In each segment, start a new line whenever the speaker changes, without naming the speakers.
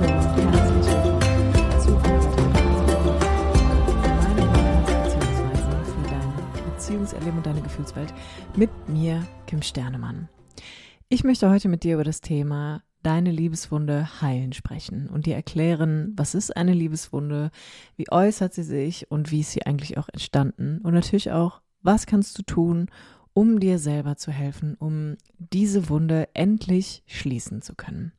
Hallo und herzlich willkommen zu einer beziehungsweise für dein Beziehungserleben und deine Gefühlswelt mit mir, Kim Sternemann. Ich möchte heute mit dir über das Thema deine Liebeswunde heilen sprechen und dir erklären, was ist eine Liebeswunde, wie äußert sie sich und wie ist sie eigentlich auch entstanden und natürlich auch, was kannst du tun, um dir selber zu helfen, um diese Wunde endlich schließen zu können.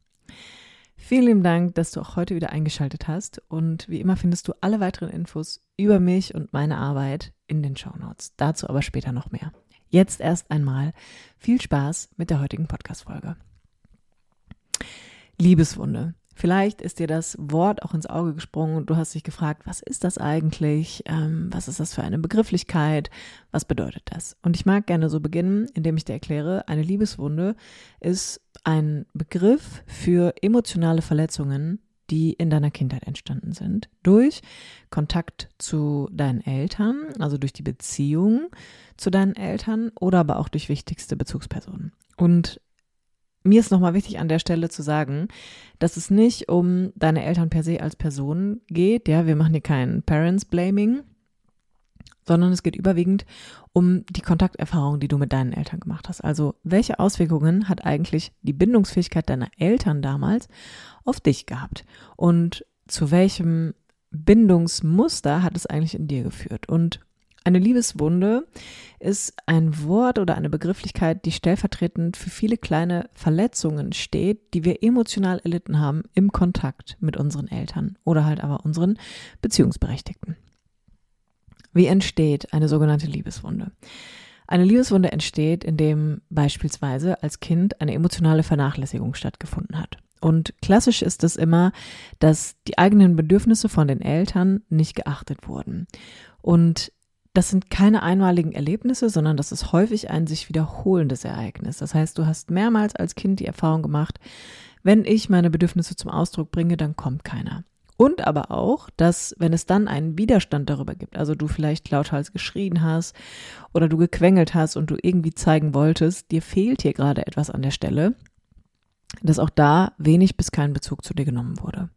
Vielen lieben Dank, dass du auch heute wieder eingeschaltet hast und wie immer findest du alle weiteren Infos über mich und meine Arbeit in den Show Notes. Dazu aber später noch mehr. Jetzt erst einmal viel Spaß mit der heutigen Podcast-Folge. Liebeswunde. Vielleicht ist dir das Wort auch ins Auge gesprungen und du hast dich gefragt, was ist das eigentlich? Ähm, was ist das für eine Begrifflichkeit? Was bedeutet das? Und ich mag gerne so beginnen, indem ich dir erkläre, eine Liebeswunde ist ein Begriff für emotionale Verletzungen, die in deiner Kindheit entstanden sind. Durch Kontakt zu deinen Eltern, also durch die Beziehung zu deinen Eltern oder aber auch durch wichtigste Bezugspersonen. Und mir ist nochmal wichtig an der Stelle zu sagen, dass es nicht um deine Eltern per se als Person geht. Ja, wir machen hier kein Parents Blaming, sondern es geht überwiegend um die Kontakterfahrung, die du mit deinen Eltern gemacht hast. Also, welche Auswirkungen hat eigentlich die Bindungsfähigkeit deiner Eltern damals auf dich gehabt? Und zu welchem Bindungsmuster hat es eigentlich in dir geführt? Und eine Liebeswunde ist ein Wort oder eine Begrifflichkeit, die stellvertretend für viele kleine Verletzungen steht, die wir emotional erlitten haben im Kontakt mit unseren Eltern oder halt aber unseren Beziehungsberechtigten. Wie entsteht eine sogenannte Liebeswunde? Eine Liebeswunde entsteht, indem beispielsweise als Kind eine emotionale Vernachlässigung stattgefunden hat. Und klassisch ist es immer, dass die eigenen Bedürfnisse von den Eltern nicht geachtet wurden. Und das sind keine einmaligen Erlebnisse, sondern das ist häufig ein sich wiederholendes Ereignis. Das heißt, du hast mehrmals als Kind die Erfahrung gemacht, wenn ich meine Bedürfnisse zum Ausdruck bringe, dann kommt keiner. Und aber auch, dass wenn es dann einen Widerstand darüber gibt, also du vielleicht lauthals geschrien hast oder du gequengelt hast und du irgendwie zeigen wolltest, dir fehlt hier gerade etwas an der Stelle, dass auch da wenig bis kein Bezug zu dir genommen wurde.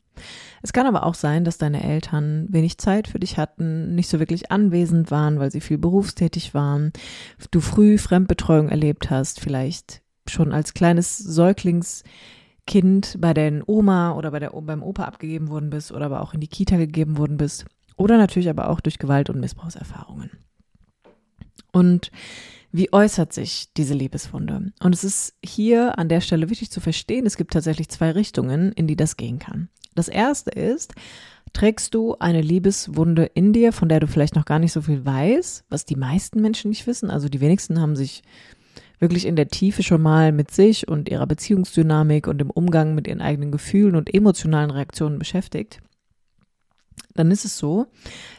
Es kann aber auch sein, dass deine Eltern wenig Zeit für dich hatten, nicht so wirklich anwesend waren, weil sie viel berufstätig waren, du früh Fremdbetreuung erlebt hast, vielleicht schon als kleines Säuglingskind bei der Oma oder bei der, beim Opa abgegeben worden bist oder aber auch in die Kita gegeben worden bist oder natürlich aber auch durch Gewalt- und Missbrauchserfahrungen. Und wie äußert sich diese Liebeswunde? Und es ist hier an der Stelle wichtig zu verstehen, es gibt tatsächlich zwei Richtungen, in die das gehen kann. Das erste ist, trägst du eine Liebeswunde in dir, von der du vielleicht noch gar nicht so viel weißt, was die meisten Menschen nicht wissen. Also die wenigsten haben sich wirklich in der Tiefe schon mal mit sich und ihrer Beziehungsdynamik und dem Umgang mit ihren eigenen Gefühlen und emotionalen Reaktionen beschäftigt. Dann ist es so,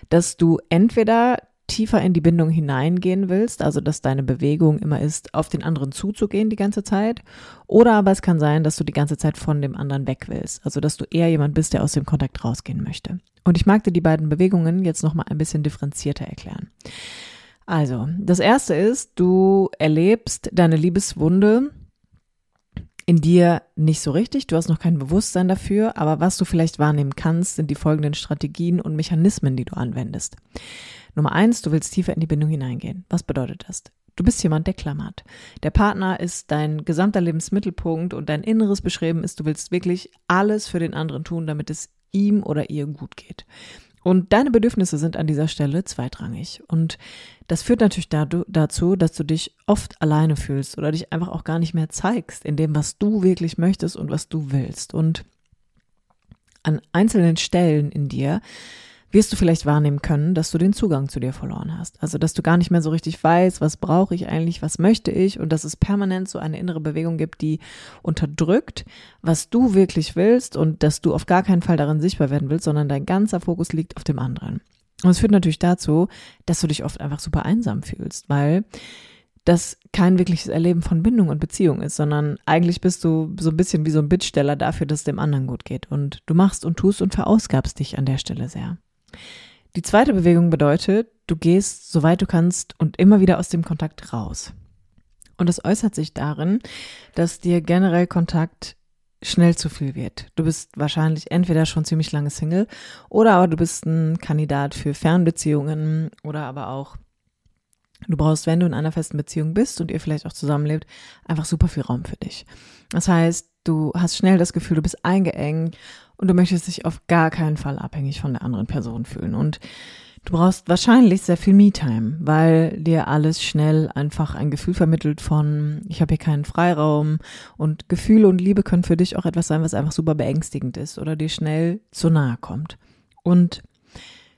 dass du entweder tiefer in die Bindung hineingehen willst, also dass deine Bewegung immer ist, auf den anderen zuzugehen die ganze Zeit, oder aber es kann sein, dass du die ganze Zeit von dem anderen weg willst, also dass du eher jemand bist, der aus dem Kontakt rausgehen möchte. Und ich mag dir die beiden Bewegungen jetzt noch mal ein bisschen differenzierter erklären. Also, das erste ist, du erlebst deine Liebeswunde in dir nicht so richtig, du hast noch kein Bewusstsein dafür, aber was du vielleicht wahrnehmen kannst, sind die folgenden Strategien und Mechanismen, die du anwendest. Nummer eins, du willst tiefer in die Bindung hineingehen. Was bedeutet das? Du bist jemand, der klammert. Der Partner ist dein gesamter Lebensmittelpunkt und dein inneres Beschreiben ist, du willst wirklich alles für den anderen tun, damit es ihm oder ihr gut geht. Und deine Bedürfnisse sind an dieser Stelle zweitrangig. Und das führt natürlich dazu, dass du dich oft alleine fühlst oder dich einfach auch gar nicht mehr zeigst in dem, was du wirklich möchtest und was du willst. Und an einzelnen Stellen in dir wirst du vielleicht wahrnehmen können, dass du den Zugang zu dir verloren hast. Also, dass du gar nicht mehr so richtig weißt, was brauche ich eigentlich, was möchte ich und dass es permanent so eine innere Bewegung gibt, die unterdrückt, was du wirklich willst und dass du auf gar keinen Fall darin sichtbar werden willst, sondern dein ganzer Fokus liegt auf dem anderen. Und es führt natürlich dazu, dass du dich oft einfach super einsam fühlst, weil das kein wirkliches Erleben von Bindung und Beziehung ist, sondern eigentlich bist du so ein bisschen wie so ein Bittsteller dafür, dass es dem anderen gut geht. Und du machst und tust und verausgabst dich an der Stelle sehr. Die zweite Bewegung bedeutet, du gehst, soweit du kannst, und immer wieder aus dem Kontakt raus. Und das äußert sich darin, dass dir generell Kontakt schnell zu viel wird. Du bist wahrscheinlich entweder schon ziemlich lange Single oder aber du bist ein Kandidat für Fernbeziehungen oder aber auch du brauchst, wenn du in einer festen Beziehung bist und ihr vielleicht auch zusammenlebt, einfach super viel Raum für dich. Das heißt, du hast schnell das Gefühl, du bist eingeengt und du möchtest dich auf gar keinen Fall abhängig von der anderen Person fühlen und Du brauchst wahrscheinlich sehr viel Me-Time, weil dir alles schnell einfach ein Gefühl vermittelt von, ich habe hier keinen Freiraum und Gefühle und Liebe können für dich auch etwas sein, was einfach super beängstigend ist oder dir schnell zu nahe kommt. Und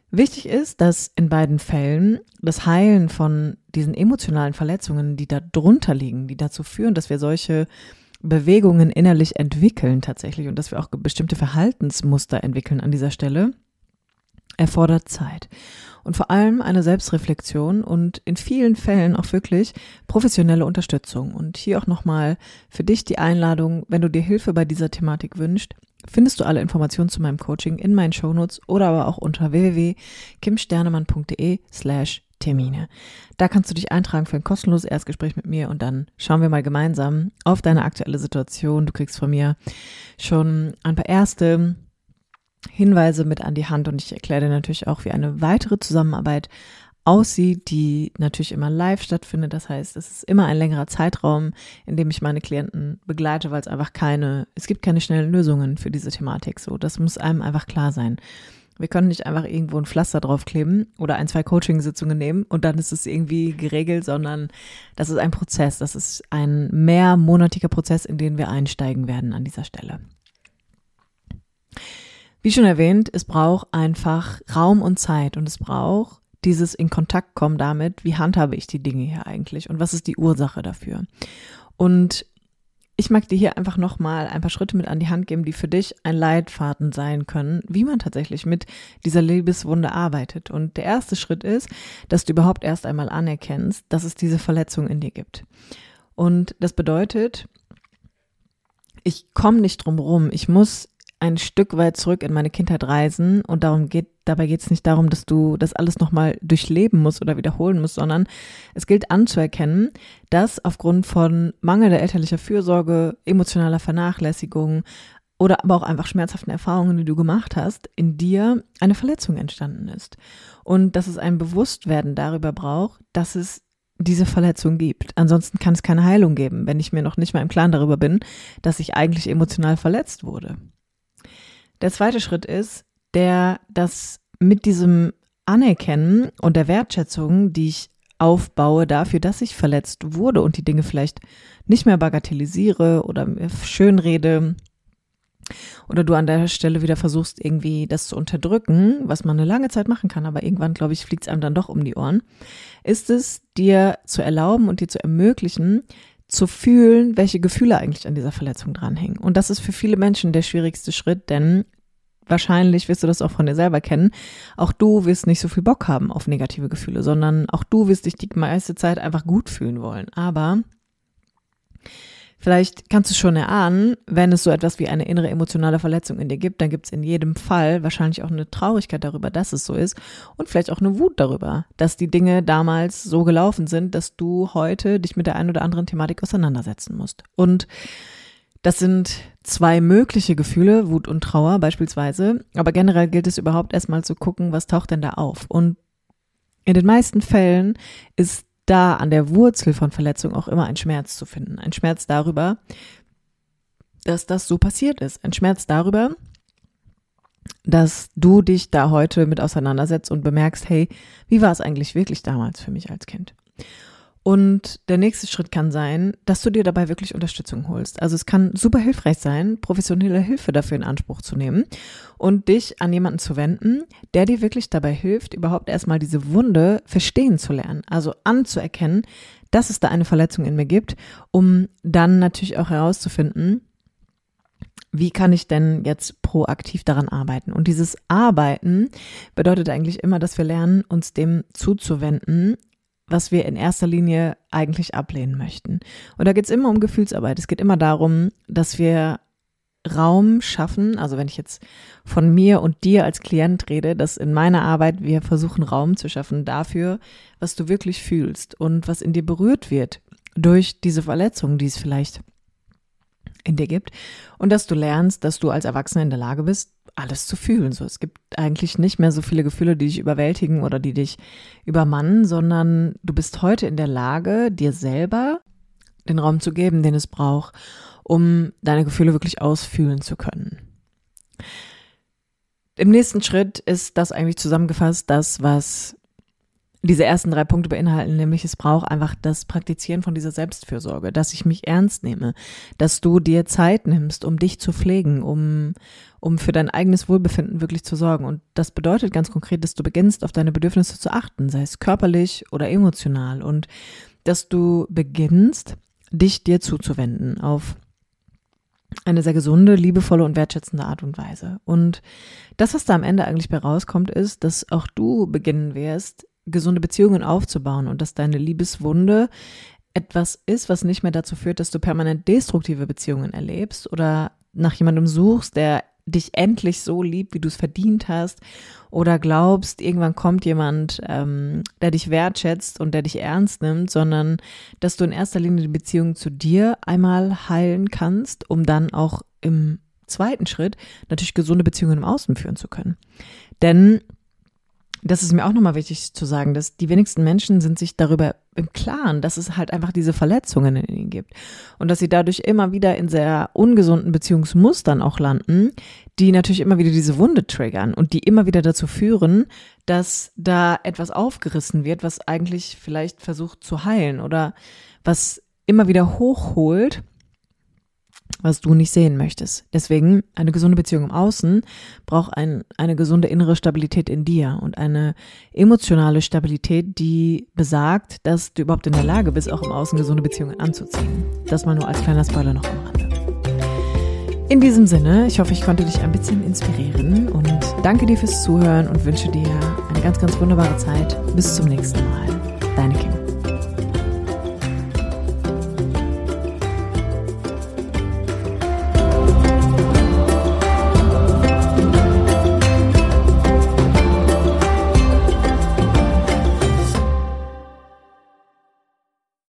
wichtig ist, dass in beiden Fällen das Heilen von diesen emotionalen Verletzungen, die da drunter liegen, die dazu führen, dass wir solche Bewegungen innerlich entwickeln tatsächlich und dass wir auch bestimmte Verhaltensmuster entwickeln an dieser Stelle, erfordert Zeit. Und vor allem eine Selbstreflexion und in vielen Fällen auch wirklich professionelle Unterstützung. Und hier auch nochmal für dich die Einladung, wenn du dir Hilfe bei dieser Thematik wünschst, findest du alle Informationen zu meinem Coaching in meinen Shownotes oder aber auch unter www.kimsternemann.de slash Termine. Da kannst du dich eintragen für ein kostenloses Erstgespräch mit mir und dann schauen wir mal gemeinsam auf deine aktuelle Situation. Du kriegst von mir schon ein paar erste Hinweise mit an die Hand und ich erkläre dir natürlich auch, wie eine weitere Zusammenarbeit aussieht, die natürlich immer live stattfindet. Das heißt, es ist immer ein längerer Zeitraum, in dem ich meine Klienten begleite, weil es einfach keine, es gibt keine schnellen Lösungen für diese Thematik. So, das muss einem einfach klar sein. Wir können nicht einfach irgendwo ein Pflaster draufkleben oder ein, zwei Coaching-Sitzungen nehmen und dann ist es irgendwie geregelt, sondern das ist ein Prozess. Das ist ein mehrmonatiger Prozess, in den wir einsteigen werden an dieser Stelle. Wie schon erwähnt, es braucht einfach Raum und Zeit und es braucht dieses in Kontakt kommen damit, wie handhabe ich die Dinge hier eigentlich und was ist die Ursache dafür. Und ich mag dir hier einfach nochmal ein paar Schritte mit an die Hand geben, die für dich ein Leitfaden sein können, wie man tatsächlich mit dieser Liebeswunde arbeitet. Und der erste Schritt ist, dass du überhaupt erst einmal anerkennst, dass es diese Verletzung in dir gibt. Und das bedeutet, ich komme nicht drum rum. Ich muss ein Stück weit zurück in meine Kindheit reisen und darum geht, dabei geht es nicht darum, dass du das alles nochmal durchleben musst oder wiederholen musst, sondern es gilt anzuerkennen, dass aufgrund von mangelnder elterlicher Fürsorge, emotionaler Vernachlässigung oder aber auch einfach schmerzhaften Erfahrungen, die du gemacht hast, in dir eine Verletzung entstanden ist. Und dass es ein Bewusstwerden darüber braucht, dass es diese Verletzung gibt. Ansonsten kann es keine Heilung geben, wenn ich mir noch nicht mal im Klaren darüber bin, dass ich eigentlich emotional verletzt wurde. Der zweite Schritt ist, der das mit diesem Anerkennen und der Wertschätzung, die ich aufbaue dafür, dass ich verletzt wurde und die Dinge vielleicht nicht mehr bagatellisiere oder schönrede oder du an der Stelle wieder versuchst, irgendwie das zu unterdrücken, was man eine lange Zeit machen kann, aber irgendwann, glaube ich, fliegt es einem dann doch um die Ohren, ist es dir zu erlauben und dir zu ermöglichen, zu fühlen, welche Gefühle eigentlich an dieser Verletzung dranhängen. Und das ist für viele Menschen der schwierigste Schritt, denn wahrscheinlich wirst du das auch von dir selber kennen. Auch du wirst nicht so viel Bock haben auf negative Gefühle, sondern auch du wirst dich die meiste Zeit einfach gut fühlen wollen. Aber Vielleicht kannst du schon erahnen, wenn es so etwas wie eine innere emotionale Verletzung in dir gibt, dann gibt es in jedem Fall wahrscheinlich auch eine Traurigkeit darüber, dass es so ist und vielleicht auch eine Wut darüber, dass die Dinge damals so gelaufen sind, dass du heute dich mit der einen oder anderen Thematik auseinandersetzen musst. Und das sind zwei mögliche Gefühle, Wut und Trauer beispielsweise, aber generell gilt es überhaupt erstmal zu gucken, was taucht denn da auf. Und in den meisten Fällen ist da an der Wurzel von Verletzung auch immer ein Schmerz zu finden. Ein Schmerz darüber, dass das so passiert ist. Ein Schmerz darüber, dass du dich da heute mit auseinandersetzt und bemerkst, hey, wie war es eigentlich wirklich damals für mich als Kind? Und der nächste Schritt kann sein, dass du dir dabei wirklich Unterstützung holst. Also es kann super hilfreich sein, professionelle Hilfe dafür in Anspruch zu nehmen und dich an jemanden zu wenden, der dir wirklich dabei hilft, überhaupt erstmal diese Wunde verstehen zu lernen. Also anzuerkennen, dass es da eine Verletzung in mir gibt, um dann natürlich auch herauszufinden, wie kann ich denn jetzt proaktiv daran arbeiten? Und dieses Arbeiten bedeutet eigentlich immer, dass wir lernen, uns dem zuzuwenden, was wir in erster Linie eigentlich ablehnen möchten. Und da geht es immer um Gefühlsarbeit. Es geht immer darum, dass wir Raum schaffen, also wenn ich jetzt von mir und dir als Klient rede, dass in meiner Arbeit wir versuchen Raum zu schaffen dafür, was du wirklich fühlst und was in dir berührt wird durch diese Verletzung, die es vielleicht in dir gibt und dass du lernst, dass du als Erwachsener in der Lage bist, alles zu fühlen. So, es gibt eigentlich nicht mehr so viele Gefühle, die dich überwältigen oder die dich übermannen, sondern du bist heute in der Lage, dir selber den Raum zu geben, den es braucht, um deine Gefühle wirklich ausfühlen zu können. Im nächsten Schritt ist das eigentlich zusammengefasst, das, was diese ersten drei Punkte beinhalten, nämlich es braucht einfach das Praktizieren von dieser Selbstfürsorge, dass ich mich ernst nehme, dass du dir Zeit nimmst, um dich zu pflegen, um, um für dein eigenes Wohlbefinden wirklich zu sorgen. Und das bedeutet ganz konkret, dass du beginnst, auf deine Bedürfnisse zu achten, sei es körperlich oder emotional und dass du beginnst, dich dir zuzuwenden auf eine sehr gesunde, liebevolle und wertschätzende Art und Weise. Und das, was da am Ende eigentlich bei rauskommt, ist, dass auch du beginnen wirst, gesunde Beziehungen aufzubauen und dass deine Liebeswunde etwas ist, was nicht mehr dazu führt, dass du permanent destruktive Beziehungen erlebst oder nach jemandem suchst, der dich endlich so liebt, wie du es verdient hast, oder glaubst, irgendwann kommt jemand, ähm, der dich wertschätzt und der dich ernst nimmt, sondern dass du in erster Linie die Beziehung zu dir einmal heilen kannst, um dann auch im zweiten Schritt natürlich gesunde Beziehungen im Außen führen zu können. Denn das ist mir auch nochmal wichtig zu sagen, dass die wenigsten Menschen sind sich darüber im Klaren, dass es halt einfach diese Verletzungen in ihnen gibt. Und dass sie dadurch immer wieder in sehr ungesunden Beziehungsmustern auch landen, die natürlich immer wieder diese Wunde triggern und die immer wieder dazu führen, dass da etwas aufgerissen wird, was eigentlich vielleicht versucht zu heilen oder was immer wieder hochholt was du nicht sehen möchtest. Deswegen eine gesunde Beziehung im Außen braucht ein, eine gesunde innere Stabilität in dir und eine emotionale Stabilität, die besagt, dass du überhaupt in der Lage bist, auch im Außen gesunde Beziehungen anzuziehen. Das mal nur als kleiner Spoiler noch am Rande. In diesem Sinne, ich hoffe, ich konnte dich ein bisschen inspirieren und danke dir fürs Zuhören und wünsche dir eine ganz, ganz wunderbare Zeit. Bis zum nächsten Mal. Deine Kim.